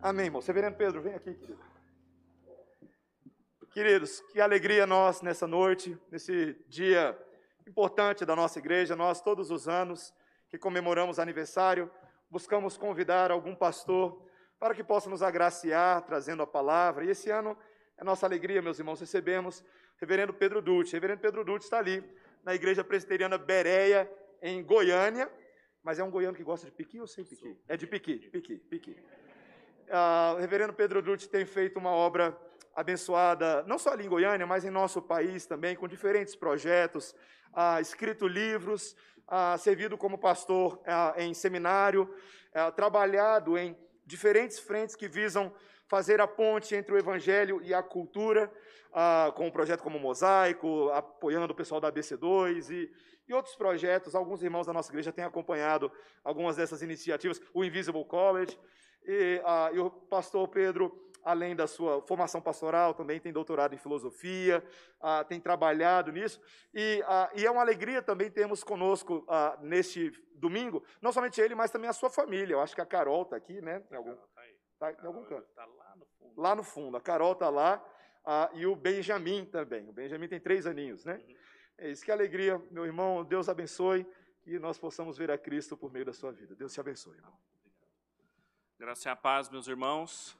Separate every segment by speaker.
Speaker 1: Amém, irmão. Severino Pedro, vem aqui, querido. Queridos, que alegria nós nessa noite, nesse dia importante da nossa igreja. Nós, todos os anos que comemoramos aniversário, buscamos convidar algum pastor para que possa nos agraciar, trazendo a palavra. E esse ano é nossa alegria, meus irmãos, recebemos reverendo Pedro Dutti. Reverendo Pedro Dutti está ali, na igreja presbiteriana Bereia, em Goiânia. Mas é um goiano que gosta de piqui ou sem piqui? É de piqui, piqui, piqui. O reverendo Pedro Dutti tem feito uma obra abençoada, não só ali em Goiânia, mas em nosso país também, com diferentes projetos, escrito livros, servido como pastor em seminário, trabalhado em diferentes frentes que visam fazer a ponte entre o evangelho e a cultura, com um projeto como Mosaico, apoiando o pessoal da ABC2 e, e outros projetos. Alguns irmãos da nossa igreja têm acompanhado algumas dessas iniciativas, o Invisible College. E, ah, e o pastor Pedro, além da sua formação pastoral, também tem doutorado em filosofia, ah, tem trabalhado nisso. E, ah, e, é uma alegria também termos conosco ah, neste domingo, não somente ele, mas também a sua família. Eu acho que a Carol está aqui, né? Em algum, tá em algum canto.
Speaker 2: Está lá no fundo.
Speaker 1: Lá no fundo. A Carol está lá. E o Benjamin também. O Benjamin tem três aninhos, né?
Speaker 2: Uhum.
Speaker 1: É isso que alegria, meu irmão. Deus abençoe e nós possamos ver a Cristo por meio da sua vida. Deus te abençoe, irmão.
Speaker 2: Graça e a paz, meus irmãos.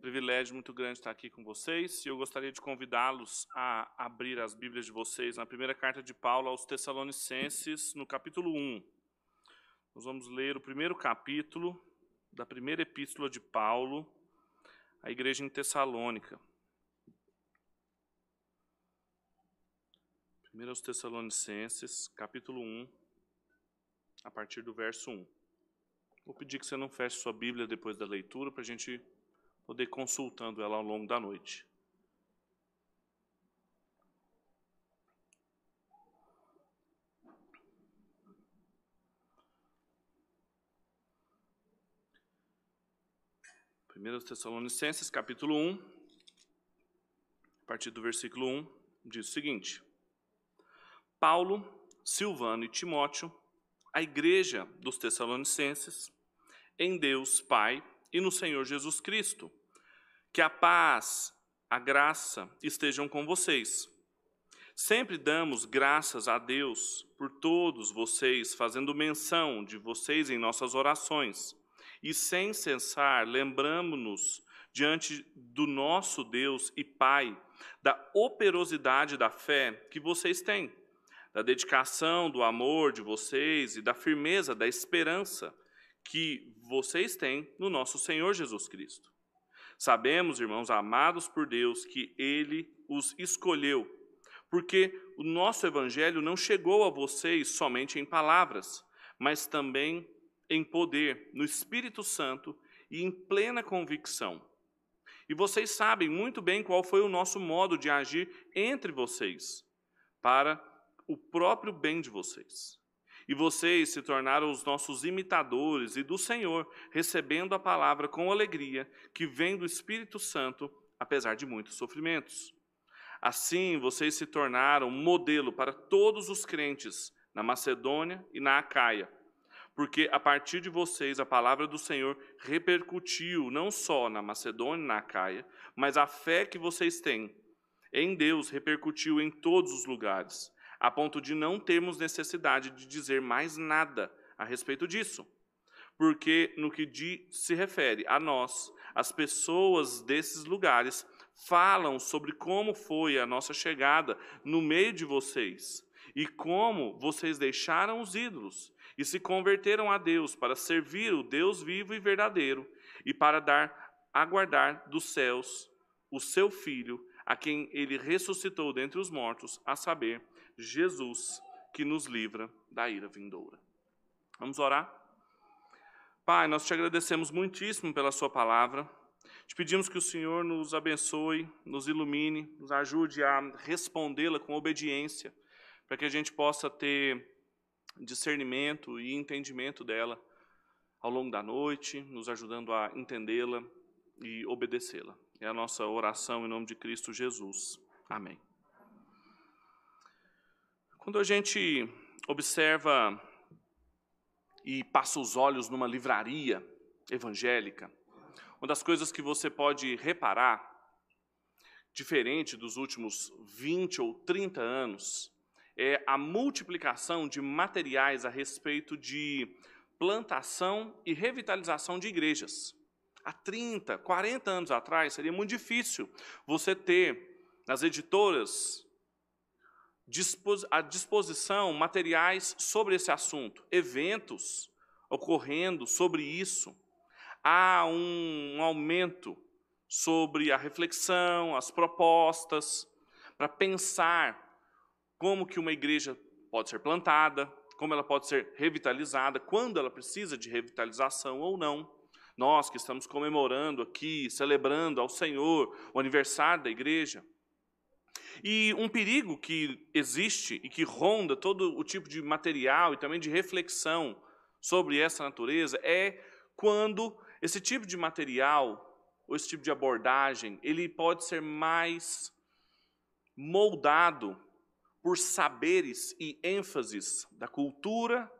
Speaker 2: Privilégio muito grande estar aqui com vocês. E eu gostaria de convidá-los a abrir as Bíblias de vocês na primeira carta de Paulo aos Tessalonicenses, no capítulo 1. Nós vamos ler o primeiro capítulo da primeira epístola de Paulo à igreja em Tessalônica. 1 aos Tessalonicenses, capítulo 1, a partir do verso 1. Vou pedir que você não feche sua Bíblia depois da leitura, para a gente poder ir consultando ela ao longo da noite. Primeiro Tessalonicenses, capítulo 1, a partir do versículo 1, diz o seguinte: Paulo, Silvano e Timóteo, a igreja dos Tessalonicenses, em Deus Pai e no Senhor Jesus Cristo. Que a paz, a graça estejam com vocês. Sempre damos graças a Deus por todos vocês, fazendo menção de vocês em nossas orações. E sem cessar, lembramos-nos diante do nosso Deus e Pai da operosidade da fé que vocês têm, da dedicação, do amor de vocês e da firmeza da esperança que vocês têm no nosso Senhor Jesus Cristo. Sabemos, irmãos amados por Deus, que Ele os escolheu, porque o nosso Evangelho não chegou a vocês somente em palavras, mas também em poder, no Espírito Santo e em plena convicção. E vocês sabem muito bem qual foi o nosso modo de agir entre vocês, para o próprio bem de vocês. E vocês se tornaram os nossos imitadores e do Senhor, recebendo a palavra com alegria que vem do Espírito Santo, apesar de muitos sofrimentos. Assim, vocês se tornaram modelo para todos os crentes na Macedônia e na Acaia, porque a partir de vocês a palavra do Senhor repercutiu não só na Macedônia e na Acaia, mas a fé que vocês têm em Deus repercutiu em todos os lugares a ponto de não termos necessidade de dizer mais nada a respeito disso. Porque, no que se refere a nós, as pessoas desses lugares falam sobre como foi a nossa chegada no meio de vocês e como vocês deixaram os ídolos e se converteram a Deus para servir o Deus vivo e verdadeiro e para dar aguardar dos céus o seu filho, a quem ele ressuscitou dentre os mortos, a saber, Jesus, que nos livra da ira vindoura. Vamos orar? Pai, nós te agradecemos muitíssimo pela Sua palavra. Te pedimos que o Senhor nos abençoe, nos ilumine, nos ajude a respondê-la com obediência, para que a gente possa ter discernimento e entendimento dela ao longo da noite, nos ajudando a entendê-la e obedecê-la. É a nossa oração em nome de Cristo Jesus. Amém. Quando a gente observa e passa os olhos numa livraria evangélica, uma das coisas que você pode reparar, diferente dos últimos 20 ou 30 anos, é a multiplicação de materiais a respeito de plantação e revitalização de igrejas. Há 30, 40 anos atrás, seria muito difícil você ter nas editoras à disposição materiais sobre esse assunto, eventos ocorrendo sobre isso. Há um aumento sobre a reflexão, as propostas, para pensar como que uma igreja pode ser plantada, como ela pode ser revitalizada, quando ela precisa de revitalização ou não. Nós que estamos comemorando aqui, celebrando ao Senhor o aniversário da igreja. E um perigo que existe e que ronda todo o tipo de material e também de reflexão sobre essa natureza é quando esse tipo de material ou esse tipo de abordagem, ele pode ser mais moldado por saberes e ênfases da cultura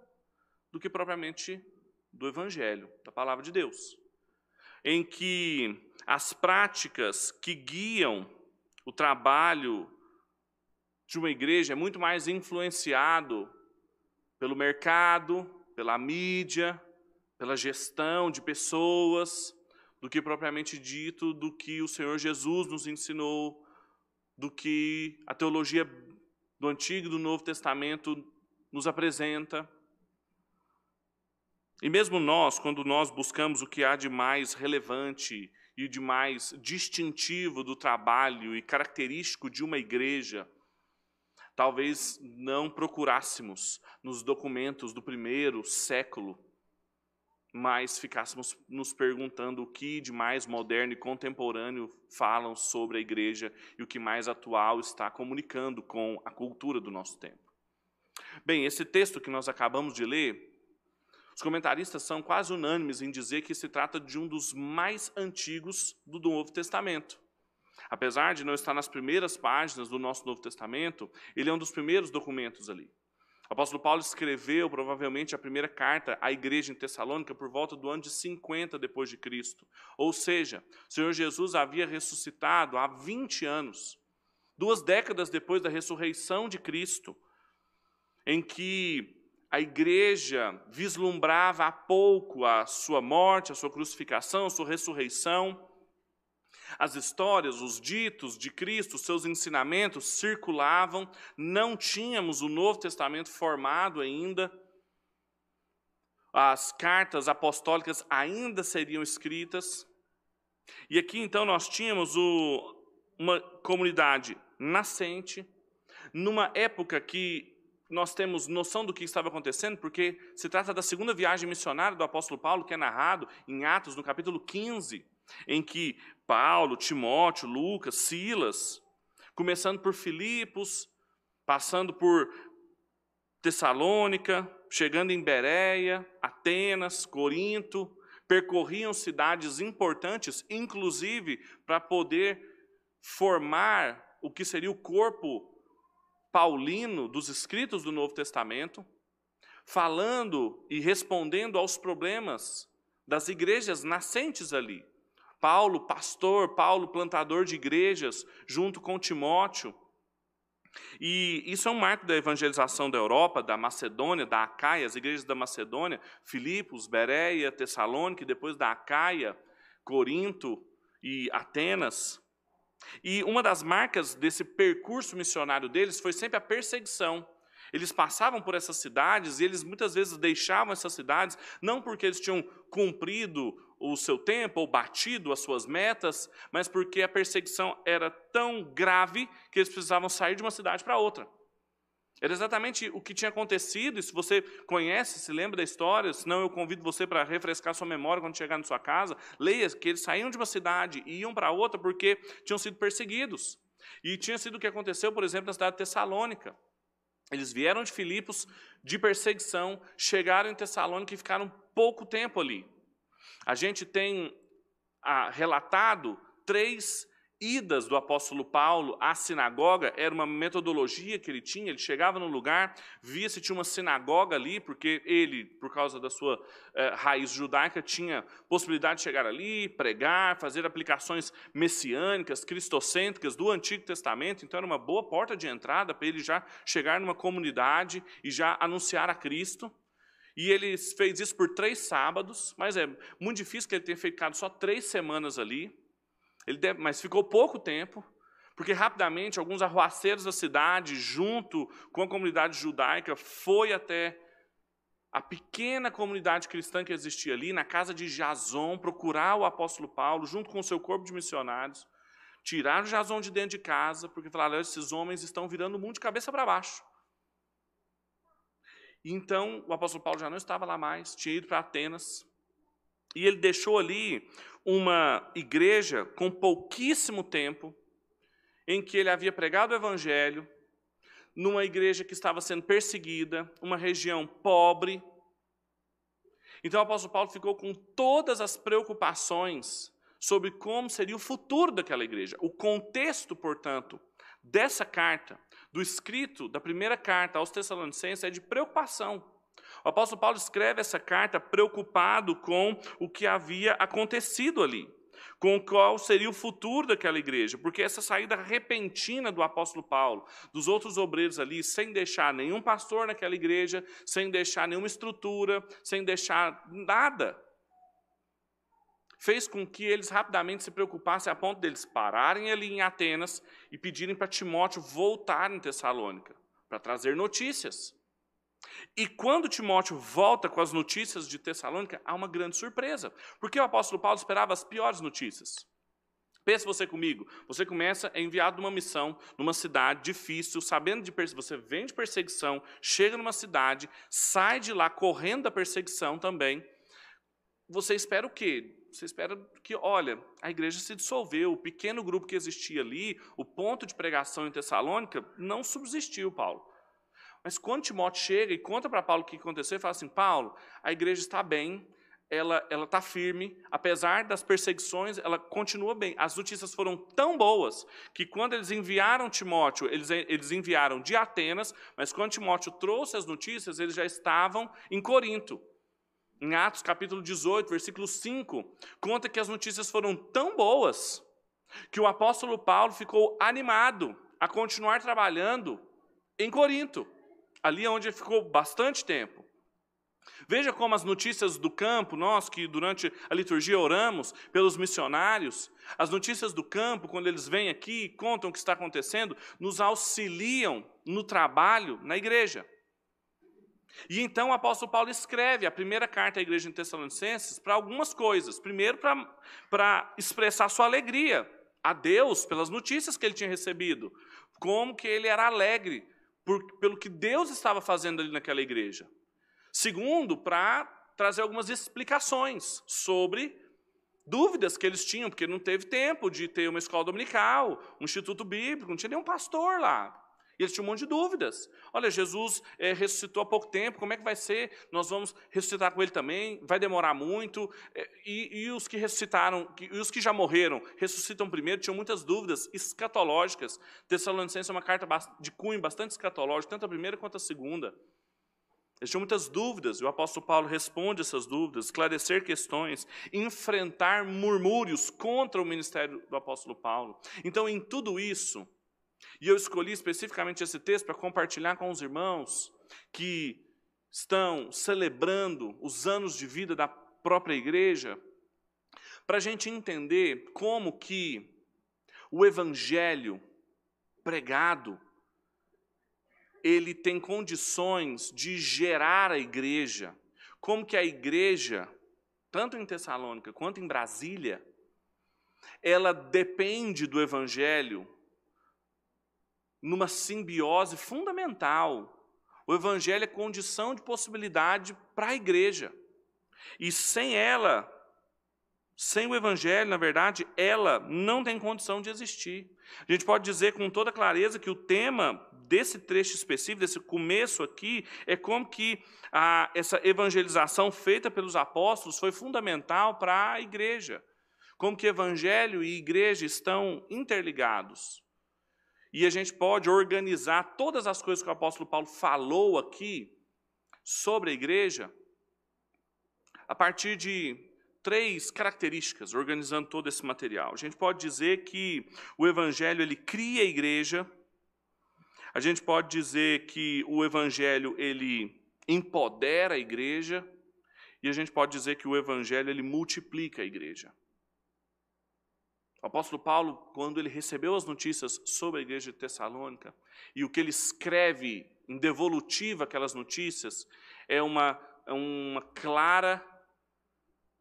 Speaker 2: do que propriamente do evangelho, da palavra de Deus. Em que as práticas que guiam o trabalho de uma igreja é muito mais influenciado pelo mercado, pela mídia, pela gestão de pessoas, do que propriamente dito do que o Senhor Jesus nos ensinou, do que a teologia do Antigo e do Novo Testamento nos apresenta. E mesmo nós, quando nós buscamos o que há de mais relevante e de mais distintivo do trabalho e característico de uma igreja, talvez não procurássemos nos documentos do primeiro século mas ficássemos nos perguntando o que de mais moderno e contemporâneo falam sobre a igreja e o que mais atual está comunicando com a cultura do nosso tempo. Bem, esse texto que nós acabamos de ler, os comentaristas são quase unânimes em dizer que se trata de um dos mais antigos do Novo Testamento. Apesar de não estar nas primeiras páginas do nosso Novo Testamento, ele é um dos primeiros documentos ali. O apóstolo Paulo escreveu provavelmente a primeira carta à igreja em Tessalônica por volta do ano de 50 depois de Cristo. Ou seja, o Senhor Jesus havia ressuscitado há 20 anos, duas décadas depois da ressurreição de Cristo, em que a igreja vislumbrava há pouco a sua morte, a sua crucificação, a sua ressurreição. As histórias, os ditos de Cristo, seus ensinamentos circulavam, não tínhamos o Novo Testamento formado ainda, as cartas apostólicas ainda seriam escritas. E aqui então nós tínhamos o, uma comunidade nascente, numa época que nós temos noção do que estava acontecendo, porque se trata da segunda viagem missionária do apóstolo Paulo, que é narrado em Atos, no capítulo 15 em que Paulo, Timóteo, Lucas, Silas, começando por Filipos, passando por Tessalônica, chegando em Bereia, Atenas, Corinto, percorriam cidades importantes, inclusive para poder formar o que seria o corpo paulino dos escritos do Novo Testamento, falando e respondendo aos problemas das igrejas nascentes ali. Paulo, pastor, Paulo, plantador de igrejas, junto com Timóteo. E isso é um marco da evangelização da Europa, da Macedônia, da Acaia, as igrejas da Macedônia, Filipos, Bereia, Tessalônica, e depois da Acaia, Corinto e Atenas. E uma das marcas desse percurso missionário deles foi sempre a perseguição. Eles passavam por essas cidades e eles muitas vezes deixavam essas cidades, não porque eles tinham cumprido o seu tempo ou batido as suas metas, mas porque a perseguição era tão grave que eles precisavam sair de uma cidade para outra. Era exatamente o que tinha acontecido, e se você conhece, se lembra da história, senão eu convido você para refrescar sua memória quando chegar na sua casa, leia que eles saíam de uma cidade e iam para outra porque tinham sido perseguidos. E tinha sido o que aconteceu, por exemplo, na cidade de Tessalônica. Eles vieram de Filipos de perseguição, chegaram em Tessalônica e ficaram pouco tempo ali. A gente tem ah, relatado três idas do apóstolo Paulo à sinagoga era uma metodologia que ele tinha. Ele chegava no lugar, via se tinha uma sinagoga ali, porque ele, por causa da sua eh, raiz judaica, tinha possibilidade de chegar ali, pregar, fazer aplicações messiânicas, cristocêntricas do Antigo Testamento. Então era uma boa porta de entrada para ele já chegar numa comunidade e já anunciar a Cristo. E ele fez isso por três sábados, mas é muito difícil que ele tenha ficado só três semanas ali. Ele deve, mas ficou pouco tempo, porque rapidamente alguns arruaceiros da cidade, junto com a comunidade judaica, foi até a pequena comunidade cristã que existia ali, na casa de Jason, procurar o apóstolo Paulo, junto com o seu corpo de missionários, tiraram Jason de dentro de casa, porque falaram: esses homens estão virando o mundo de cabeça para baixo. Então, o apóstolo Paulo já não estava lá mais, tinha ido para Atenas, e ele deixou ali uma igreja com pouquíssimo tempo, em que ele havia pregado o evangelho, numa igreja que estava sendo perseguida, uma região pobre. Então o apóstolo Paulo ficou com todas as preocupações sobre como seria o futuro daquela igreja. O contexto, portanto, dessa carta, do escrito da primeira carta aos Tessalonicenses, é de preocupação. O apóstolo Paulo escreve essa carta preocupado com o que havia acontecido ali, com qual seria o futuro daquela igreja, porque essa saída repentina do apóstolo Paulo, dos outros obreiros ali, sem deixar nenhum pastor naquela igreja, sem deixar nenhuma estrutura, sem deixar nada, fez com que eles rapidamente se preocupassem a ponto deles pararem ali em Atenas e pedirem para Timóteo voltar em Tessalônica, para trazer notícias. E quando Timóteo volta com as notícias de Tessalônica, há uma grande surpresa, porque o apóstolo Paulo esperava as piores notícias. Pense você comigo, você começa é enviado numa missão, numa cidade difícil, sabendo de você vem de perseguição, chega numa cidade, sai de lá correndo da perseguição também. Você espera o quê? Você espera que, olha, a igreja se dissolveu, o pequeno grupo que existia ali, o ponto de pregação em Tessalônica, não subsistiu, Paulo. Mas quando Timóteo chega e conta para Paulo o que aconteceu, ele fala assim: Paulo, a igreja está bem, ela está firme, apesar das perseguições, ela continua bem. As notícias foram tão boas que quando eles enviaram Timóteo, eles, eles enviaram de Atenas, mas quando Timóteo trouxe as notícias, eles já estavam em Corinto. Em Atos capítulo 18, versículo 5, conta que as notícias foram tão boas que o apóstolo Paulo ficou animado a continuar trabalhando em Corinto ali é onde ficou bastante tempo. Veja como as notícias do campo, nós que durante a liturgia oramos pelos missionários, as notícias do campo, quando eles vêm aqui e contam o que está acontecendo, nos auxiliam no trabalho na igreja. E então o apóstolo Paulo escreve a primeira carta à igreja em Tessalonicenses para algumas coisas. Primeiro, para expressar sua alegria a Deus pelas notícias que ele tinha recebido, como que ele era alegre por, pelo que Deus estava fazendo ali naquela igreja. Segundo, para trazer algumas explicações sobre dúvidas que eles tinham, porque não teve tempo de ter uma escola dominical, um instituto bíblico, não tinha nenhum pastor lá. E eles tinham um monte de dúvidas. Olha, Jesus é, ressuscitou há pouco tempo, como é que vai ser? Nós vamos ressuscitar com ele também? Vai demorar muito? É, e, e, os que ressuscitaram, e os que já morreram, ressuscitam primeiro? Tinham muitas dúvidas escatológicas. Tessalonicenses é uma carta de cunho bastante escatológico, tanto a primeira quanto a segunda. Eles tinham muitas dúvidas, e o apóstolo Paulo responde essas dúvidas, esclarecer questões, enfrentar murmúrios contra o ministério do apóstolo Paulo. Então, em tudo isso, e eu escolhi especificamente esse texto para compartilhar com os irmãos que estão celebrando os anos de vida da própria igreja, para a gente entender como que o evangelho pregado ele tem condições de gerar a igreja, como que a igreja, tanto em Tessalônica quanto em Brasília, ela depende do evangelho numa simbiose fundamental. O Evangelho é condição de possibilidade para a igreja. E sem ela, sem o Evangelho, na verdade, ela não tem condição de existir. A gente pode dizer com toda clareza que o tema desse trecho específico, desse começo aqui, é como que a, essa evangelização feita pelos apóstolos foi fundamental para a igreja. como que evangelho e igreja estão interligados. E a gente pode organizar todas as coisas que o apóstolo Paulo falou aqui sobre a igreja a partir de três características, organizando todo esse material. A gente pode dizer que o evangelho ele cria a igreja. A gente pode dizer que o evangelho ele empodera a igreja e a gente pode dizer que o evangelho ele multiplica a igreja. O apóstolo Paulo, quando ele recebeu as notícias sobre a igreja de Tessalônica, e o que ele escreve em devolutiva aquelas notícias, é uma, é uma clara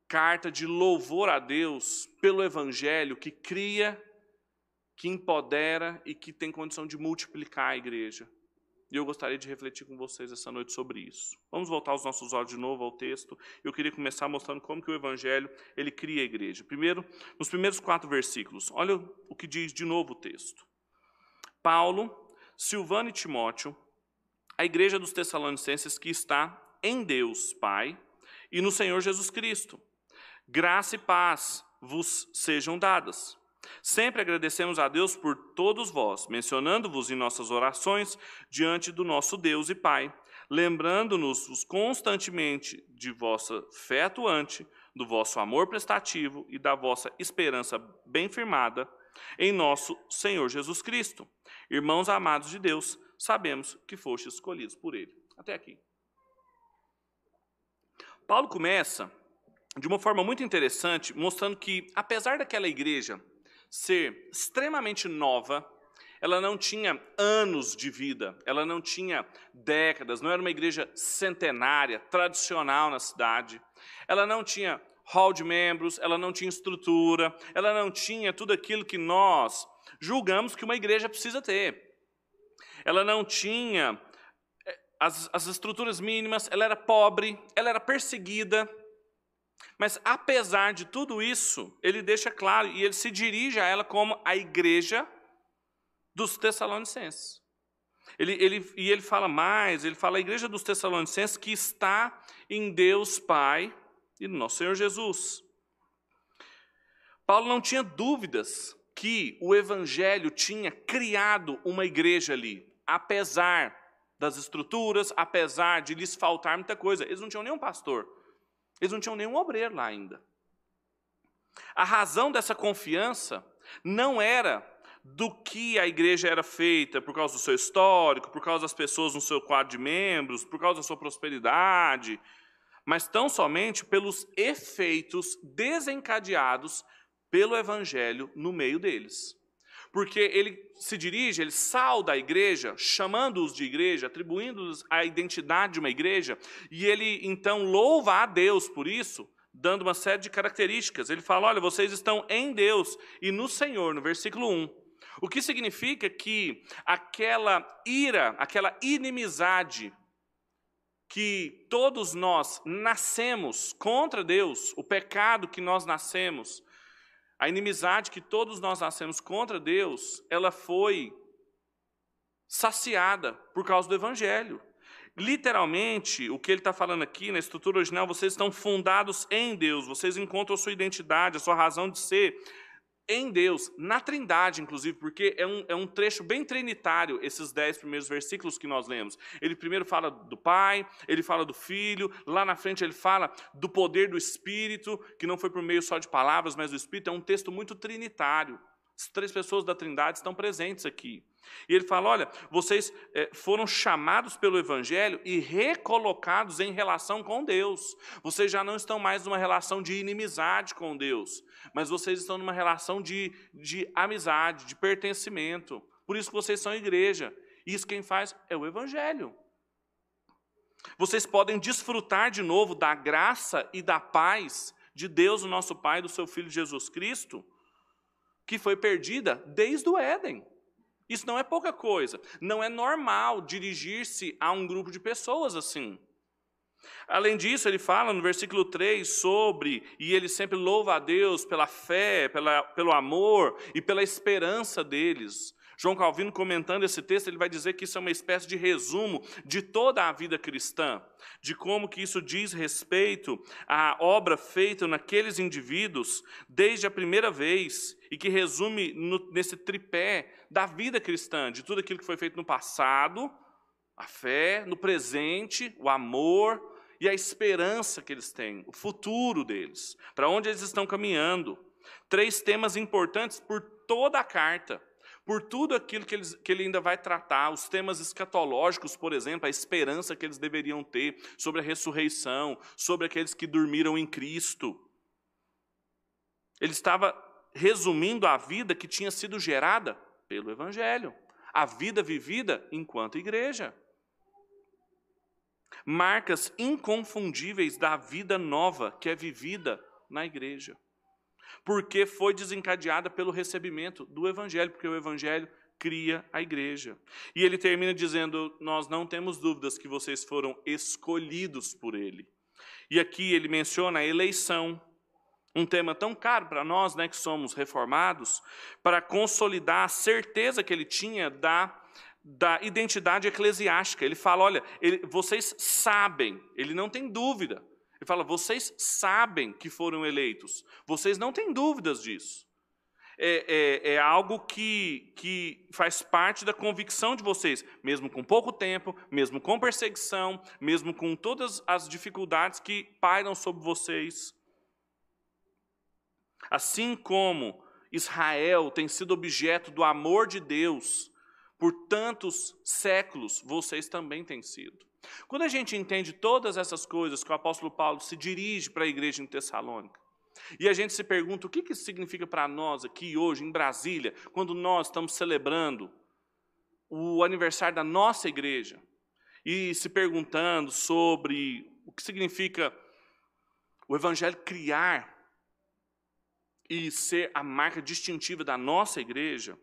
Speaker 2: carta de louvor a Deus pelo evangelho que cria, que empodera e que tem condição de multiplicar a igreja. E eu gostaria de refletir com vocês essa noite sobre isso. Vamos voltar os nossos olhos de novo ao texto. Eu queria começar mostrando como que o Evangelho ele cria a igreja. Primeiro, nos primeiros quatro versículos, olha o que diz de novo o texto. Paulo, Silvano e Timóteo, a igreja dos Tessalonicenses que está em Deus Pai e no Senhor Jesus Cristo. Graça e paz vos sejam dadas. Sempre agradecemos a Deus por todos vós, mencionando-vos em nossas orações diante do nosso Deus e Pai, lembrando-nos constantemente de vossa fé atuante, do vosso amor prestativo e da vossa esperança bem firmada em nosso Senhor Jesus Cristo. Irmãos amados de Deus, sabemos que fostes escolhidos por Ele. Até aqui. Paulo começa de uma forma muito interessante, mostrando que, apesar daquela igreja ser extremamente nova, ela não tinha anos de vida, ela não tinha décadas, não era uma igreja centenária, tradicional na cidade. Ela não tinha hall de membros, ela não tinha estrutura, ela não tinha tudo aquilo que nós julgamos que uma igreja precisa ter. Ela não tinha eh, as, as estruturas mínimas, ela era pobre, ela era perseguida, mas apesar de tudo isso, ele deixa claro e ele se dirige a ela como a igreja dos Tessalonicenses. Ele, ele, e ele fala mais, ele fala a igreja dos Tessalonicenses que está em Deus Pai e no nosso Senhor Jesus. Paulo não tinha dúvidas que o Evangelho tinha criado uma igreja ali, apesar das estruturas, apesar de lhes faltar muita coisa. Eles não tinham nenhum pastor. Eles não tinham nenhum obreiro lá ainda. A razão dessa confiança não era do que a igreja era feita por causa do seu histórico, por causa das pessoas no seu quadro de membros, por causa da sua prosperidade, mas tão somente pelos efeitos desencadeados pelo evangelho no meio deles. Porque ele se dirige, ele sauda a igreja, chamando-os de igreja, atribuindo-os a identidade de uma igreja, e ele então louva a Deus por isso, dando uma série de características. Ele fala: olha, vocês estão em Deus e no Senhor, no versículo 1. O que significa que aquela ira, aquela inimizade que todos nós nascemos contra Deus, o pecado que nós nascemos, a inimizade que todos nós nascemos contra Deus, ela foi saciada por causa do Evangelho. Literalmente, o que ele está falando aqui na estrutura original, vocês estão fundados em Deus, vocês encontram a sua identidade, a sua razão de ser em Deus, na Trindade, inclusive, porque é um, é um trecho bem trinitário, esses dez primeiros versículos que nós lemos. Ele primeiro fala do Pai, ele fala do Filho, lá na frente ele fala do poder do Espírito, que não foi por meio só de palavras, mas do Espírito. É um texto muito trinitário. As três pessoas da Trindade estão presentes aqui. E ele fala: olha, vocês é, foram chamados pelo Evangelho e recolocados em relação com Deus. Vocês já não estão mais numa relação de inimizade com Deus, mas vocês estão numa relação de, de amizade, de pertencimento. Por isso que vocês são igreja. Isso quem faz é o Evangelho. Vocês podem desfrutar de novo da graça e da paz de Deus, o nosso Pai, do seu Filho Jesus Cristo que foi perdida desde o Éden. Isso não é pouca coisa. Não é normal dirigir-se a um grupo de pessoas assim. Além disso, ele fala no versículo 3 sobre, e ele sempre louva a Deus pela fé, pela, pelo amor e pela esperança deles. João Calvino, comentando esse texto, ele vai dizer que isso é uma espécie de resumo de toda a vida cristã, de como que isso diz respeito à obra feita naqueles indivíduos desde a primeira vez e que resume no, nesse tripé da vida cristã, de tudo aquilo que foi feito no passado, a fé, no presente, o amor e a esperança que eles têm, o futuro deles, para onde eles estão caminhando. Três temas importantes por toda a carta por tudo aquilo que, eles, que ele ainda vai tratar, os temas escatológicos, por exemplo, a esperança que eles deveriam ter sobre a ressurreição, sobre aqueles que dormiram em Cristo. Ele estava resumindo a vida que tinha sido gerada pelo Evangelho, a vida vivida enquanto igreja. Marcas inconfundíveis da vida nova que é vivida na igreja porque foi desencadeada pelo recebimento do Evangelho, porque o Evangelho cria a igreja. E ele termina dizendo: Nós não temos dúvidas que vocês foram escolhidos por ele. E aqui ele menciona a eleição, um tema tão caro para nós, né, que somos reformados, para consolidar a certeza que ele tinha da da identidade eclesiástica. Ele fala: olha, ele, vocês sabem, ele não tem dúvida, ele fala: vocês sabem que foram eleitos, vocês não têm dúvidas disso. É, é, é, algo que, que faz parte da convicção de vocês, mesmo com pouco tempo, mesmo com perseguição, mesmo com todas as dificuldades que pairam sobre vocês. Assim como Israel tem sido objeto do amor de Deus por tantos séculos, vocês também têm sido. Quando a gente entende todas essas coisas que o apóstolo Paulo se dirige para a igreja em Tessalônica, e a gente se pergunta o que isso significa para nós aqui hoje, em Brasília, quando nós estamos celebrando o aniversário da nossa igreja, e se perguntando sobre o que significa o Evangelho criar e ser a marca distintiva da nossa igreja,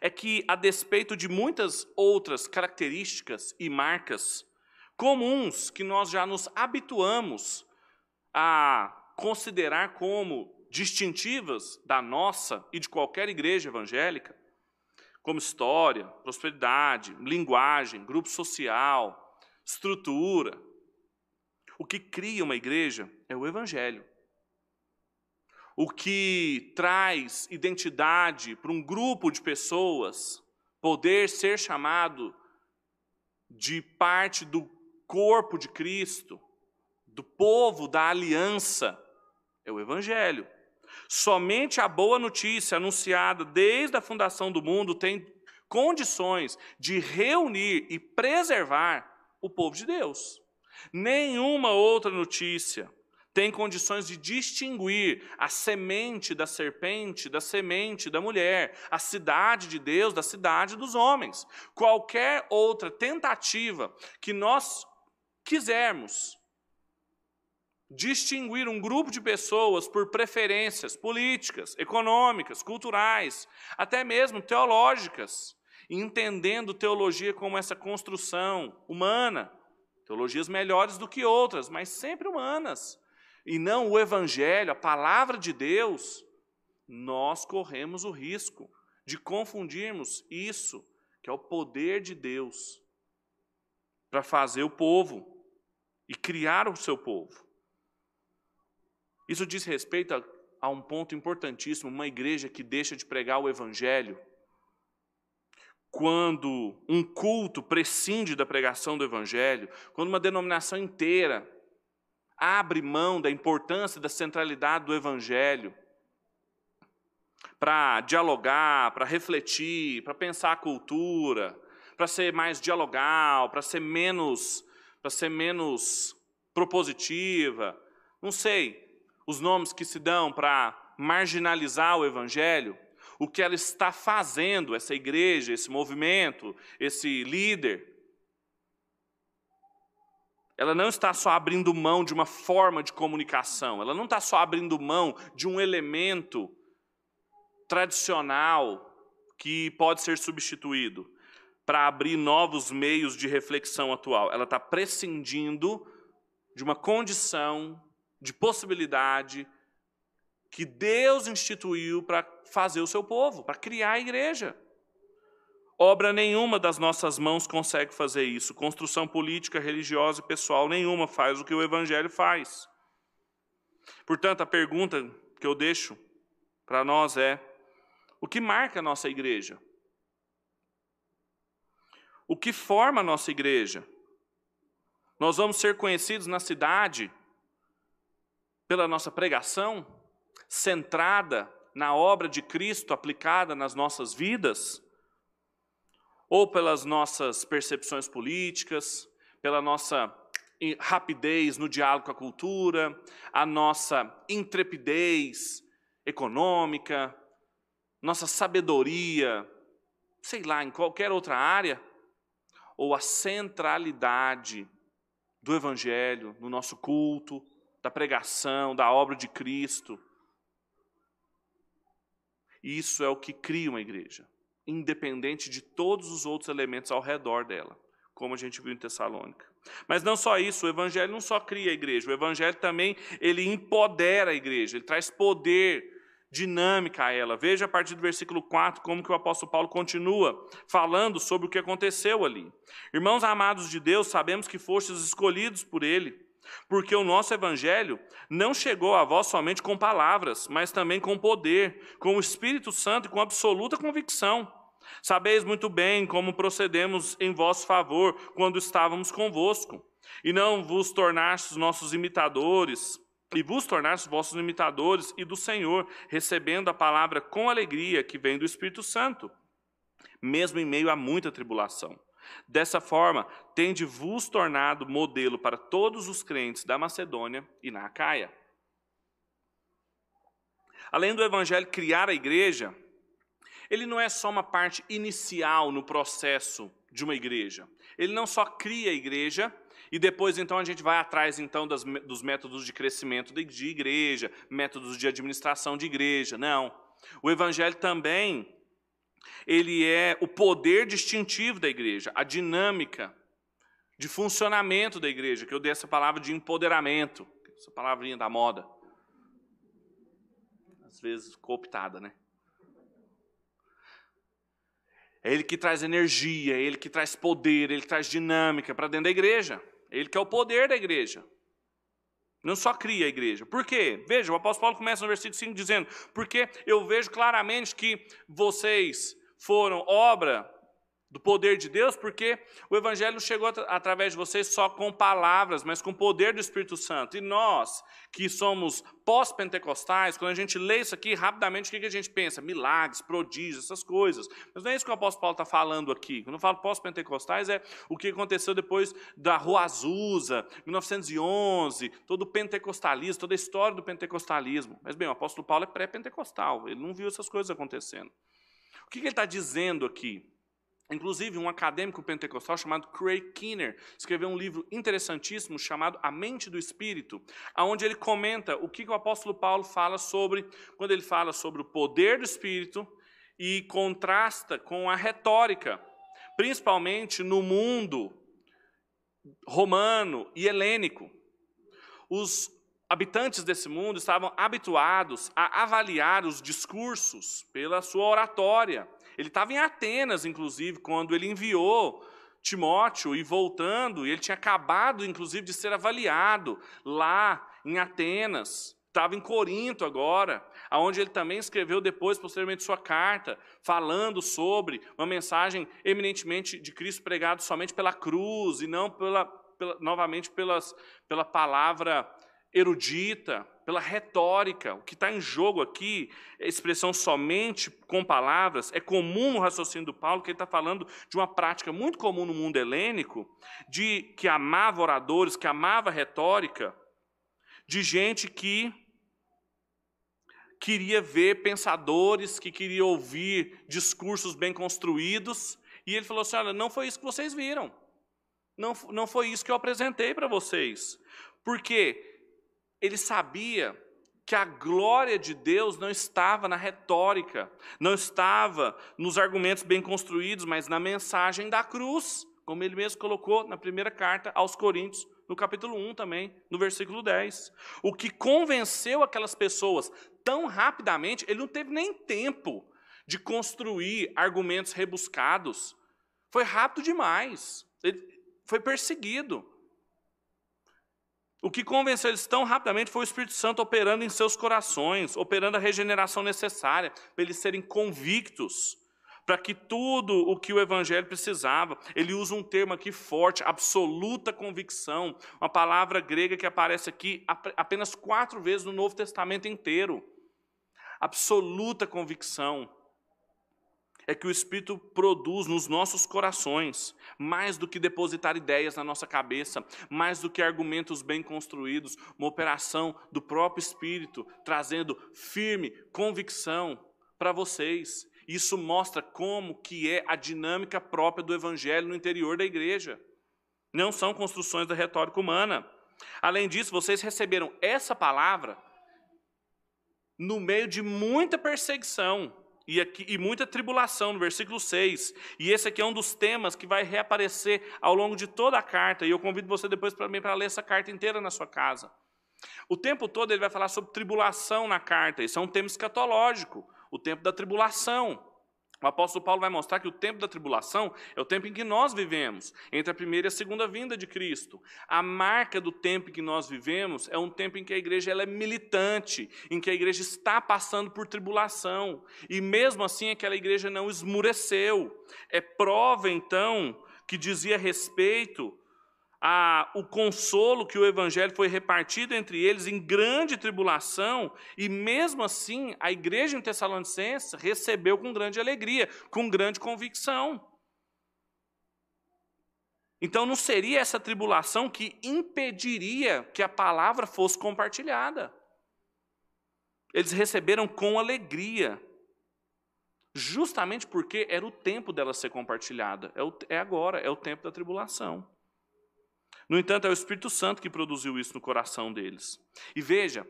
Speaker 2: é que, a despeito de muitas outras características e marcas comuns que nós já nos habituamos a considerar como distintivas da nossa e de qualquer igreja evangélica, como história, prosperidade, linguagem, grupo social, estrutura. O que cria uma igreja é o evangelho o que traz identidade para um grupo de pessoas, poder ser chamado de parte do corpo de Cristo, do povo da aliança, é o Evangelho. Somente a boa notícia anunciada desde a fundação do mundo tem condições de reunir e preservar o povo de Deus. Nenhuma outra notícia tem condições de distinguir a semente da serpente da semente da mulher, a cidade de Deus da cidade dos homens. Qualquer outra tentativa que nós quisermos distinguir um grupo de pessoas por preferências políticas, econômicas, culturais, até mesmo teológicas, entendendo teologia como essa construção humana, teologias melhores do que outras, mas sempre humanas e não o Evangelho, a palavra de Deus, nós corremos o risco de confundirmos isso, que é o poder de Deus, para fazer o povo e criar o seu povo. Isso diz respeito a, a um ponto importantíssimo: uma igreja que deixa de pregar o Evangelho quando um culto prescinde da pregação do Evangelho, quando uma denominação inteira abre mão da importância da centralidade do Evangelho para dialogar, para refletir, para pensar a cultura, para ser mais dialogal, para ser menos, para ser menos propositiva, não sei, os nomes que se dão para marginalizar o evangelho, o que ela está fazendo, essa igreja, esse movimento, esse líder, ela não está só abrindo mão de uma forma de comunicação, ela não está só abrindo mão de um elemento tradicional que pode ser substituído para abrir novos meios de reflexão atual. Ela está prescindindo de uma condição, de possibilidade que Deus instituiu para fazer o seu povo, para criar a igreja. Obra nenhuma das nossas mãos consegue fazer isso. Construção política, religiosa e pessoal nenhuma faz o que o Evangelho faz. Portanto, a pergunta que eu deixo para nós é: o que marca a nossa igreja? O que forma a nossa igreja? Nós vamos ser conhecidos na cidade pela nossa pregação, centrada na obra de Cristo aplicada nas nossas vidas? Ou pelas nossas percepções políticas, pela nossa rapidez no diálogo com a cultura, a nossa intrepidez econômica, nossa sabedoria, sei lá, em qualquer outra área, ou a centralidade do Evangelho no nosso culto, da pregação, da obra de Cristo. Isso é o que cria uma igreja independente de todos os outros elementos ao redor dela, como a gente viu em Tessalônica. Mas não só isso, o evangelho não só cria a igreja, o evangelho também ele empodera a igreja, ele traz poder, dinâmica a ela. Veja a partir do versículo 4 como que o apóstolo Paulo continua falando sobre o que aconteceu ali. Irmãos amados de Deus, sabemos que fostes escolhidos por ele porque o nosso evangelho não chegou a vós somente com palavras, mas também com poder, com o Espírito Santo e com absoluta convicção. Sabeis muito bem como procedemos em vosso favor quando estávamos convosco, e não vos tornastes nossos imitadores, e vos tornastes vossos imitadores e do Senhor, recebendo a palavra com alegria que vem do Espírito Santo, mesmo em meio a muita tribulação. Dessa forma, tende vos tornado modelo para todos os crentes da Macedônia e na Acaia. Além do evangelho criar a igreja, ele não é só uma parte inicial no processo de uma igreja. Ele não só cria a igreja e depois então a gente vai atrás então das, dos métodos de crescimento de igreja, métodos de administração de igreja. Não. O evangelho também ele é o poder distintivo da igreja, a dinâmica de funcionamento da igreja, que eu dei essa palavra de empoderamento, essa palavrinha da moda. Às vezes cooptada, né? É ele que traz energia, é ele que traz poder, é ele que traz dinâmica para dentro da igreja. É ele que é o poder da igreja. Não só cria a igreja. Por quê? Veja, o apóstolo Paulo começa no versículo 5 dizendo: Porque eu vejo claramente que vocês foram obra do poder de Deus, porque o Evangelho chegou através de vocês só com palavras, mas com o poder do Espírito Santo. E nós, que somos pós-pentecostais, quando a gente lê isso aqui, rapidamente, o que a gente pensa? Milagres, prodígios, essas coisas. Mas não é isso que o apóstolo Paulo está falando aqui. Quando eu falo pós-pentecostais, é o que aconteceu depois da Rua Azusa, 1911, todo o pentecostalismo, toda a história do pentecostalismo. Mas, bem, o apóstolo Paulo é pré-pentecostal, ele não viu essas coisas acontecendo. O que ele está dizendo aqui? Inclusive, um acadêmico pentecostal chamado Craig Keener escreveu um livro interessantíssimo chamado A Mente do Espírito, onde ele comenta o que o apóstolo Paulo fala sobre, quando ele fala sobre o poder do Espírito e contrasta com a retórica, principalmente no mundo romano e helênico. Os habitantes desse mundo estavam habituados a avaliar os discursos pela sua oratória. Ele estava em Atenas, inclusive, quando ele enviou Timóteo e voltando, ele tinha acabado, inclusive, de ser avaliado lá em Atenas. Estava em Corinto agora, aonde ele também escreveu depois, posteriormente, sua carta, falando sobre uma mensagem eminentemente de Cristo pregado somente pela cruz e não pela, pela novamente pelas, pela palavra erudita, pela retórica. O que está em jogo aqui é expressão somente com palavras. É comum no raciocínio do Paulo que ele está falando de uma prática muito comum no mundo helênico, de que amava oradores, que amava retórica, de gente que queria ver pensadores, que queria ouvir discursos bem construídos. E ele falou assim: olha, não foi isso que vocês viram. Não, não foi isso que eu apresentei para vocês. Porque ele sabia que a glória de Deus não estava na retórica, não estava nos argumentos bem construídos, mas na mensagem da cruz, como ele mesmo colocou na primeira carta aos Coríntios, no capítulo 1 também, no versículo 10. O que convenceu aquelas pessoas tão rapidamente, ele não teve nem tempo de construir argumentos rebuscados. Foi rápido demais. Ele foi perseguido. O que convenceu eles tão rapidamente foi o Espírito Santo operando em seus corações, operando a regeneração necessária, para eles serem convictos, para que tudo o que o Evangelho precisava. Ele usa um termo aqui forte, absoluta convicção, uma palavra grega que aparece aqui apenas quatro vezes no Novo Testamento inteiro. Absoluta convicção é que o Espírito produz nos nossos corações, mais do que depositar ideias na nossa cabeça, mais do que argumentos bem construídos, uma operação do próprio Espírito, trazendo firme convicção para vocês. Isso mostra como que é a dinâmica própria do Evangelho no interior da igreja. Não são construções da retórica humana. Além disso, vocês receberam essa palavra no meio de muita perseguição, e, aqui, e muita tribulação, no versículo 6. E esse aqui é um dos temas que vai reaparecer ao longo de toda a carta, e eu convido você depois para mim para ler essa carta inteira na sua casa. O tempo todo ele vai falar sobre tribulação na carta, isso é um tema escatológico, o tempo da tribulação. O apóstolo Paulo vai mostrar que o tempo da tribulação é o tempo em que nós vivemos, entre a primeira e a segunda vinda de Cristo. A marca do tempo em que nós vivemos é um tempo em que a igreja ela é militante, em que a igreja está passando por tribulação. E mesmo assim, aquela igreja não esmureceu. É prova, então, que dizia respeito a, o consolo que o evangelho foi repartido entre eles em grande tribulação, e mesmo assim a igreja em Tessalonicenses recebeu com grande alegria, com grande convicção. Então não seria essa tribulação que impediria que a palavra fosse compartilhada. Eles receberam com alegria, justamente porque era o tempo dela ser compartilhada, é, o, é agora, é o tempo da tribulação. No entanto, é o Espírito Santo que produziu isso no coração deles. E veja,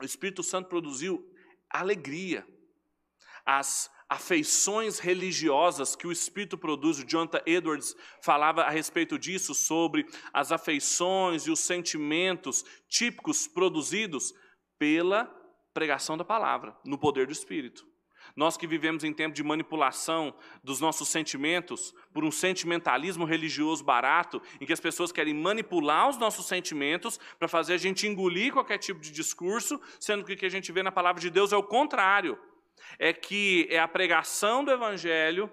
Speaker 2: o Espírito Santo produziu alegria. As afeições religiosas que o Espírito produz, o Jonathan Edwards falava a respeito disso, sobre as afeições e os sentimentos típicos produzidos pela pregação da palavra, no poder do Espírito. Nós que vivemos em tempo de manipulação dos nossos sentimentos por um sentimentalismo religioso barato, em que as pessoas querem manipular os nossos sentimentos para fazer a gente engolir qualquer tipo de discurso, sendo que o que a gente vê na palavra de Deus é o contrário. É que é a pregação do evangelho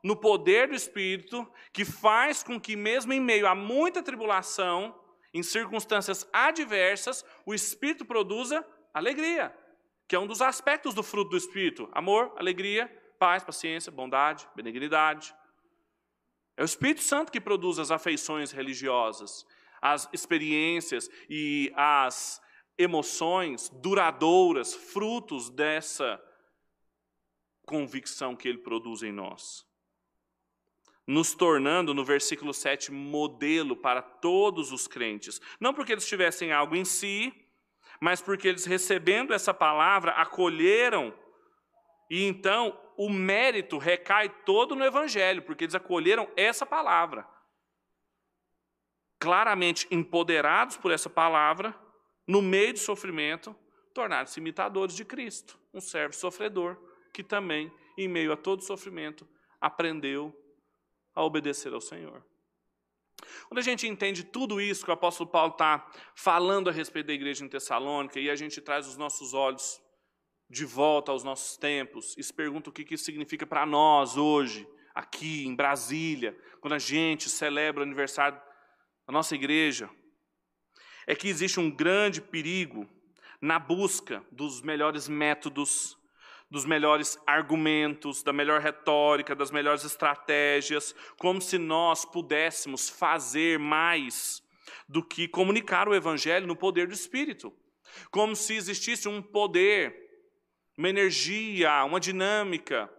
Speaker 2: no poder do Espírito que faz com que mesmo em meio a muita tribulação, em circunstâncias adversas, o Espírito produza alegria que é um dos aspectos do fruto do Espírito: amor, alegria, paz, paciência, bondade, benignidade. É o Espírito Santo que produz as afeições religiosas, as experiências e as emoções duradouras, frutos dessa convicção que ele produz em nós. Nos tornando, no versículo 7, modelo para todos os crentes. Não porque eles tivessem algo em si, mas porque eles recebendo essa palavra acolheram, e então o mérito recai todo no Evangelho, porque eles acolheram essa palavra. Claramente empoderados por essa palavra, no meio do sofrimento, tornaram-se imitadores de Cristo, um servo sofredor, que também, em meio a todo sofrimento, aprendeu a obedecer ao Senhor. Quando a gente entende tudo isso que o apóstolo Paulo está falando a respeito da igreja em Tessalônica e a gente traz os nossos olhos de volta aos nossos tempos e se pergunta o que isso significa para nós hoje, aqui em Brasília, quando a gente celebra o aniversário da nossa igreja, é que existe um grande perigo na busca dos melhores métodos, dos melhores argumentos, da melhor retórica, das melhores estratégias, como se nós pudéssemos fazer mais do que comunicar o Evangelho no poder do Espírito. Como se existisse um poder, uma energia, uma dinâmica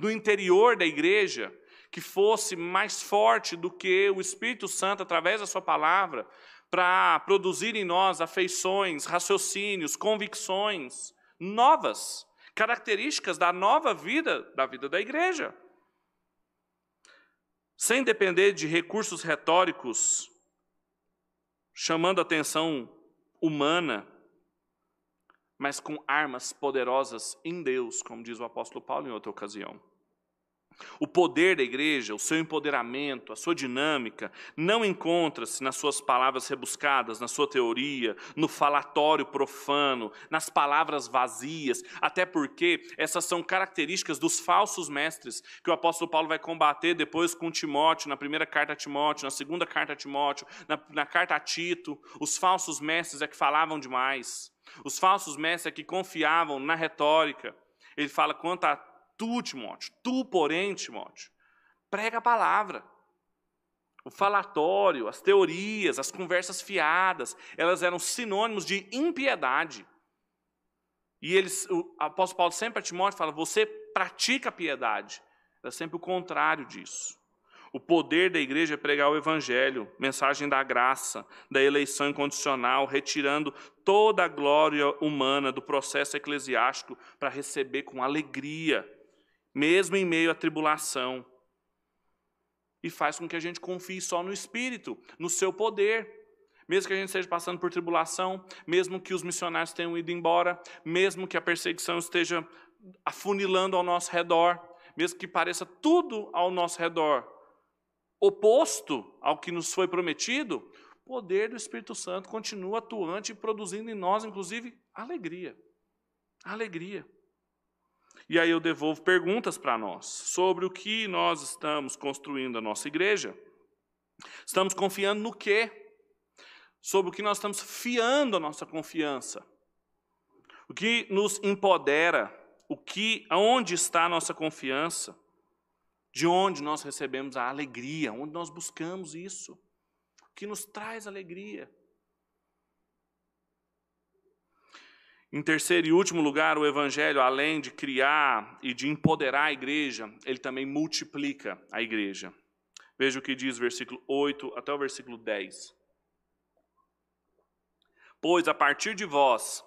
Speaker 2: no interior da igreja que fosse mais forte do que o Espírito Santo, através da Sua palavra, para produzir em nós afeições, raciocínios, convicções novas características da nova vida, da vida da igreja. Sem depender de recursos retóricos, chamando a atenção humana, mas com armas poderosas em Deus, como diz o apóstolo Paulo em outra ocasião. O poder da igreja, o seu empoderamento, a sua dinâmica, não encontra-se nas suas palavras rebuscadas, na sua teoria, no falatório profano, nas palavras vazias, até porque essas são características dos falsos mestres que o apóstolo Paulo vai combater depois com Timóteo, na primeira carta a Timóteo, na segunda carta a Timóteo, na, na carta a Tito. Os falsos mestres é que falavam demais, os falsos mestres é que confiavam na retórica. Ele fala quanto a Tu, Timóteo, tu, porém, Timóteo, prega a palavra. O falatório, as teorias, as conversas fiadas, elas eram sinônimos de impiedade. E eles, o apóstolo Paulo sempre a Timóteo fala: você pratica a piedade. É sempre o contrário disso. O poder da igreja é pregar o evangelho, mensagem da graça, da eleição incondicional, retirando toda a glória humana do processo eclesiástico para receber com alegria mesmo em meio à tribulação. E faz com que a gente confie só no Espírito, no seu poder. Mesmo que a gente esteja passando por tribulação, mesmo que os missionários tenham ido embora, mesmo que a perseguição esteja afunilando ao nosso redor, mesmo que pareça tudo ao nosso redor oposto ao que nos foi prometido, o poder do Espírito Santo continua atuante e produzindo em nós, inclusive, alegria. Alegria. E aí eu devolvo perguntas para nós sobre o que nós estamos construindo a nossa igreja. Estamos confiando no quê? Sobre o que nós estamos fiando a nossa confiança. O que nos empodera, o que, aonde está a nossa confiança? De onde nós recebemos a alegria, onde nós buscamos isso? O que nos traz alegria? Em terceiro e último lugar, o Evangelho, além de criar e de empoderar a igreja, ele também multiplica a igreja. Veja o que diz o versículo 8 até o versículo 10. Pois a partir de vós,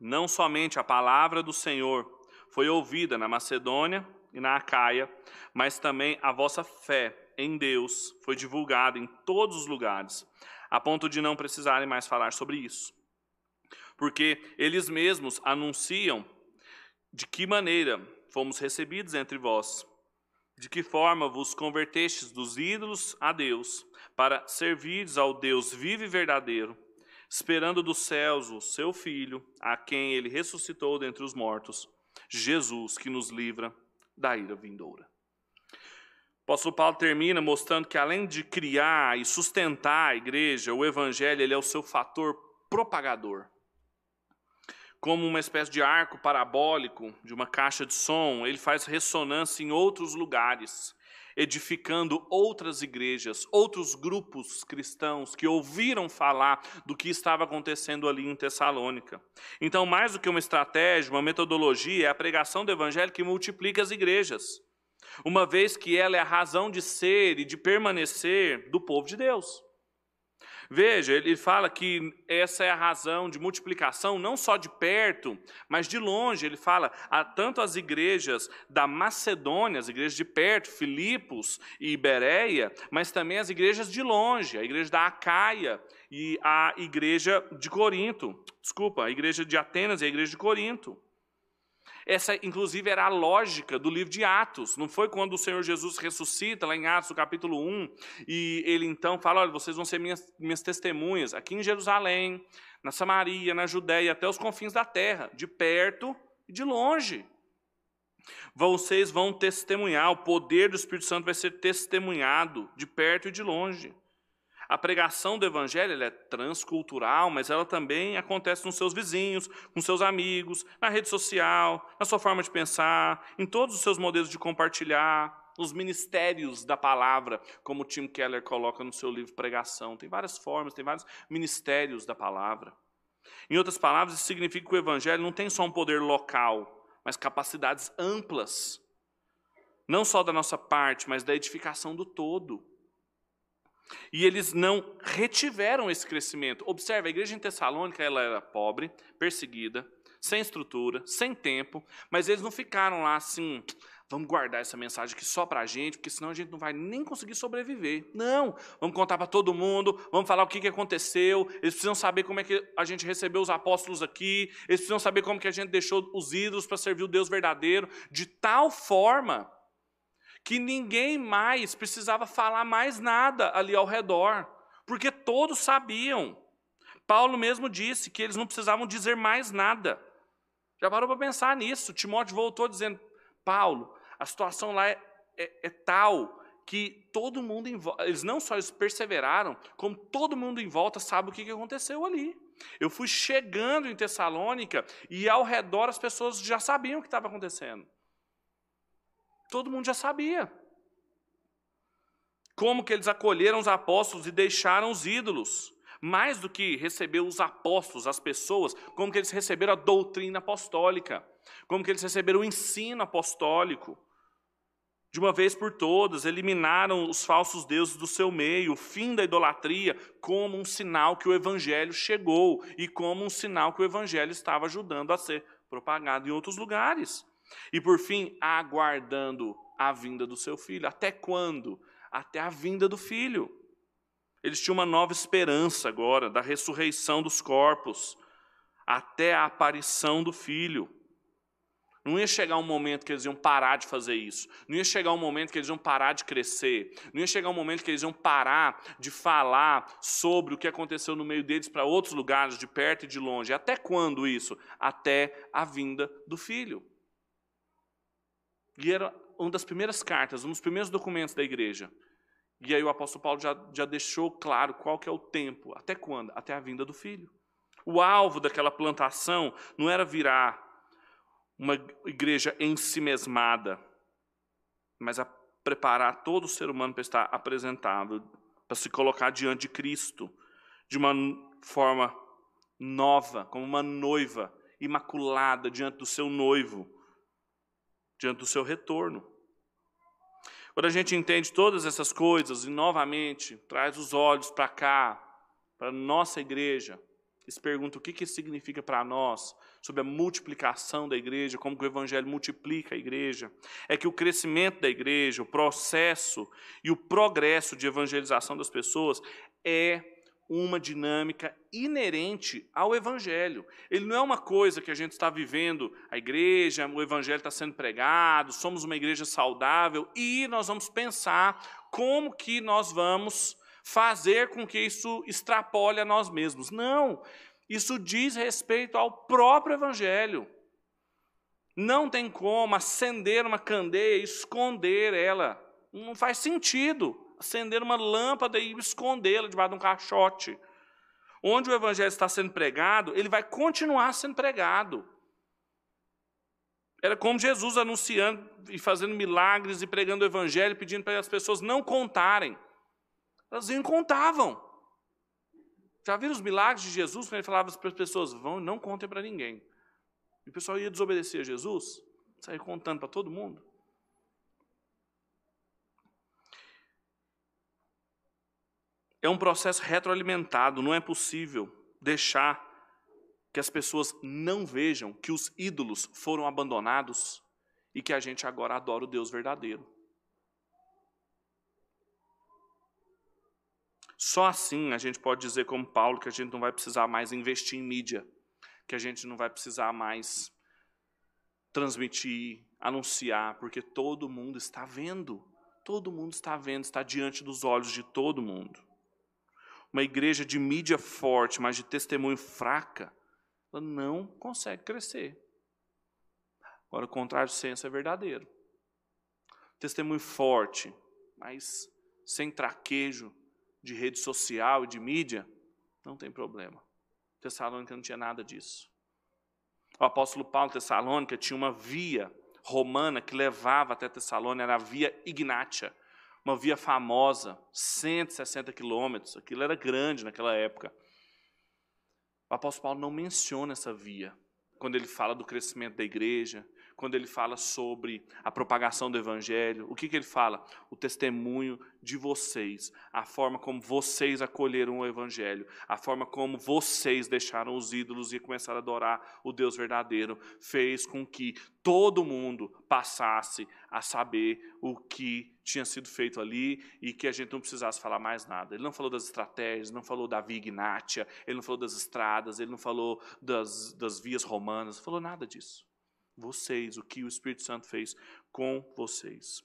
Speaker 2: não somente a palavra do Senhor foi ouvida na Macedônia e na Acaia, mas também a vossa fé em Deus foi divulgada em todos os lugares, a ponto de não precisarem mais falar sobre isso porque eles mesmos anunciam de que maneira fomos recebidos entre vós, de que forma vos convertestes dos ídolos a Deus, para servirdes ao Deus vivo e verdadeiro, esperando dos céus o seu Filho, a quem ele ressuscitou dentre os mortos, Jesus, que nos livra da ira vindoura. O apóstolo Paulo termina mostrando que além de criar e sustentar a igreja, o evangelho ele é o seu fator propagador como uma espécie de arco parabólico de uma caixa de som, ele faz ressonância em outros lugares, edificando outras igrejas, outros grupos cristãos que ouviram falar do que estava acontecendo ali em Tessalônica. Então, mais do que uma estratégia, uma metodologia, é a pregação do evangelho que multiplica as igrejas, uma vez que ela é a razão de ser e de permanecer do povo de Deus. Veja, ele fala que essa é a razão de multiplicação, não só de perto, mas de longe. Ele fala a tanto as igrejas da Macedônia, as igrejas de perto, Filipos e Ibereia, mas também as igrejas de longe, a igreja da Acaia e a igreja de Corinto. Desculpa, a igreja de Atenas e a igreja de Corinto. Essa, inclusive, era a lógica do livro de Atos. Não foi quando o Senhor Jesus ressuscita, lá em Atos, capítulo 1, e ele então fala: olha, vocês vão ser minhas, minhas testemunhas aqui em Jerusalém, na Samaria, na Judéia, até os confins da terra, de perto e de longe. Vocês vão testemunhar, o poder do Espírito Santo vai ser testemunhado de perto e de longe. A pregação do evangelho é transcultural, mas ela também acontece nos seus vizinhos, com seus amigos, na rede social, na sua forma de pensar, em todos os seus modelos de compartilhar, nos ministérios da palavra, como Tim Keller coloca no seu livro Pregação. Tem várias formas, tem vários ministérios da palavra. Em outras palavras, isso significa que o evangelho não tem só um poder local, mas capacidades amplas. Não só da nossa parte, mas da edificação do todo. E eles não retiveram esse crescimento. Observe, a igreja em Tessalônica ela era pobre, perseguida, sem estrutura, sem tempo, mas eles não ficaram lá assim, Vamos guardar essa mensagem aqui só para a gente, porque senão a gente não vai nem conseguir sobreviver. Não, vamos contar para todo mundo, vamos falar o que, que aconteceu, eles precisam saber como é que a gente recebeu os apóstolos aqui, eles precisam saber como que a gente deixou os ídolos para servir o Deus verdadeiro, de tal forma que ninguém mais precisava falar mais nada ali ao redor, porque todos sabiam. Paulo mesmo disse que eles não precisavam dizer mais nada. Já parou para pensar nisso? Timóteo voltou dizendo: Paulo, a situação lá é, é, é tal que todo mundo em volta, eles não só eles perseveraram, como todo mundo em volta sabe o que aconteceu ali. Eu fui chegando em Tessalônica e ao redor as pessoas já sabiam o que estava acontecendo. Todo mundo já sabia. Como que eles acolheram os apóstolos e deixaram os ídolos. Mais do que receber os apóstolos, as pessoas, como que eles receberam a doutrina apostólica. Como que eles receberam o ensino apostólico de uma vez por todas, eliminaram os falsos deuses do seu meio, o fim da idolatria, como um sinal que o evangelho chegou e como um sinal que o evangelho estava ajudando a ser propagado em outros lugares. E por fim, aguardando a vinda do seu filho. Até quando? Até a vinda do filho. Eles tinham uma nova esperança agora da ressurreição dos corpos, até a aparição do filho. Não ia chegar um momento que eles iam parar de fazer isso. Não ia chegar um momento que eles iam parar de crescer. Não ia chegar um momento que eles iam parar de falar sobre o que aconteceu no meio deles para outros lugares, de perto e de longe. Até quando isso? Até a vinda do filho. E era uma das primeiras cartas, um dos primeiros documentos da igreja. E aí o apóstolo Paulo já, já deixou claro qual que é o tempo. Até quando? Até a vinda do filho. O alvo daquela plantação não era virar uma igreja em si mesmada, mas a preparar todo o ser humano para estar apresentável, para se colocar diante de Cristo de uma forma nova, como uma noiva imaculada diante do seu noivo, diante do seu retorno. Quando a gente entende todas essas coisas e novamente traz os olhos para cá, para nossa igreja, e se pergunta o que isso significa para nós, sobre a multiplicação da igreja, como que o evangelho multiplica a igreja, é que o crescimento da igreja, o processo e o progresso de evangelização das pessoas é uma dinâmica inerente ao Evangelho. Ele não é uma coisa que a gente está vivendo, a igreja, o Evangelho está sendo pregado, somos uma igreja saudável e nós vamos pensar como que nós vamos fazer com que isso extrapole a nós mesmos. Não, isso diz respeito ao próprio Evangelho. Não tem como acender uma candeia e esconder ela. Não faz sentido acender uma lâmpada e escondê-la debaixo de um caixote. Onde o Evangelho está sendo pregado, ele vai continuar sendo pregado. Era como Jesus anunciando e fazendo milagres e pregando o Evangelho, pedindo para as pessoas não contarem. Elas iam contavam. Já viram os milagres de Jesus, quando ele falava para as pessoas, vão e não contem para ninguém. E o pessoal ia desobedecer a Jesus, sair contando para todo mundo. É um processo retroalimentado, não é possível deixar que as pessoas não vejam que os ídolos foram abandonados e que a gente agora adora o Deus verdadeiro. Só assim a gente pode dizer, como Paulo, que a gente não vai precisar mais investir em mídia, que a gente não vai precisar mais transmitir, anunciar, porque todo mundo está vendo. Todo mundo está vendo, está diante dos olhos de todo mundo. Uma igreja de mídia forte, mas de testemunho fraca, ela não consegue crescer. Agora, o contrário senso é verdadeiro. Testemunho forte, mas sem traquejo, de rede social e de mídia, não tem problema. Tessalônica não tinha nada disso. O apóstolo Paulo, Tessalônica, tinha uma via romana que levava até Tessalônica, era a via Ignatia, uma via famosa, 160 quilômetros, aquilo era grande naquela época. O apóstolo Paulo não menciona essa via, quando ele fala do crescimento da igreja, quando ele fala sobre a propagação do Evangelho. O que, que ele fala? O testemunho de vocês, a forma como vocês acolheram o Evangelho, a forma como vocês deixaram os ídolos e começaram a adorar o Deus verdadeiro, fez com que todo mundo passasse a saber o que tinha sido feito ali e que a gente não precisasse falar mais nada. Ele não falou das estratégias, não falou da via ignátia, ele não falou das estradas, ele não falou das, das vias romanas, não falou nada disso. Vocês, o que o Espírito Santo fez com vocês.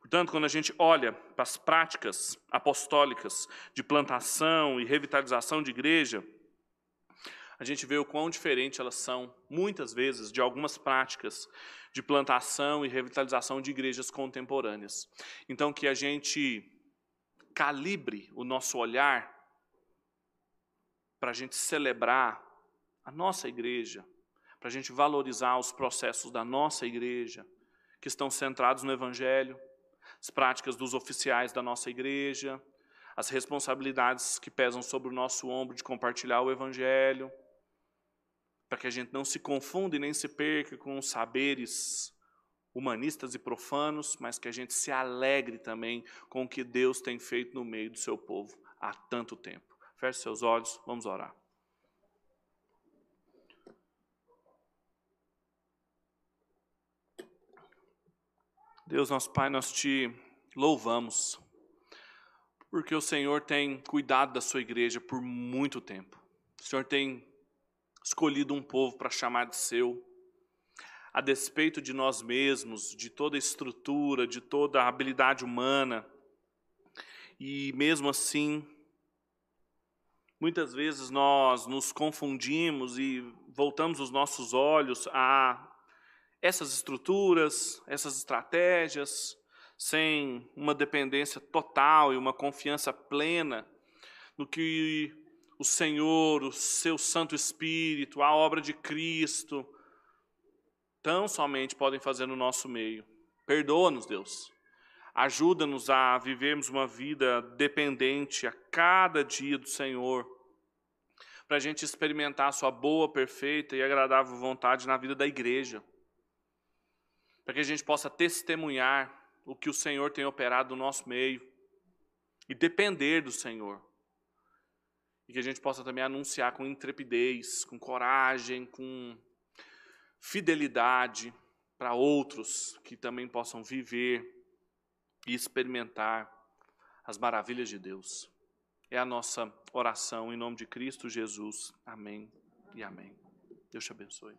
Speaker 2: Portanto, quando a gente olha para as práticas apostólicas de plantação e revitalização de igreja, a gente vê o quão diferente elas são, muitas vezes, de algumas práticas de plantação e revitalização de igrejas contemporâneas. Então, que a gente calibre o nosso olhar para a gente celebrar a nossa igreja, para a gente valorizar os processos da nossa igreja, que estão centrados no Evangelho, as práticas dos oficiais da nossa igreja, as responsabilidades que pesam sobre o nosso ombro de compartilhar o Evangelho, para que a gente não se confunda e nem se perca com saberes humanistas e profanos, mas que a gente se alegre também com o que Deus tem feito no meio do seu povo há tanto tempo. Feche seus olhos, vamos orar. Deus, nosso Pai, nós te louvamos, porque o Senhor tem cuidado da sua igreja por muito tempo. O Senhor tem escolhido um povo para chamar de seu, a despeito de nós mesmos, de toda estrutura, de toda habilidade humana. E mesmo assim, muitas vezes nós nos confundimos e voltamos os nossos olhos a essas estruturas, essas estratégias, sem uma dependência total e uma confiança plena no que o Senhor, o seu Santo Espírito, a obra de Cristo, tão somente podem fazer no nosso meio. Perdoa-nos, Deus. Ajuda-nos a vivermos uma vida dependente a cada dia do Senhor, para a gente experimentar a Sua boa, perfeita e agradável vontade na vida da igreja para que a gente possa testemunhar o que o Senhor tem operado no nosso meio e depender do Senhor. E que a gente possa também anunciar com intrepidez, com coragem, com fidelidade para outros que também possam viver e experimentar as maravilhas de Deus. É a nossa oração em nome de Cristo Jesus. Amém e amém. Deus te abençoe.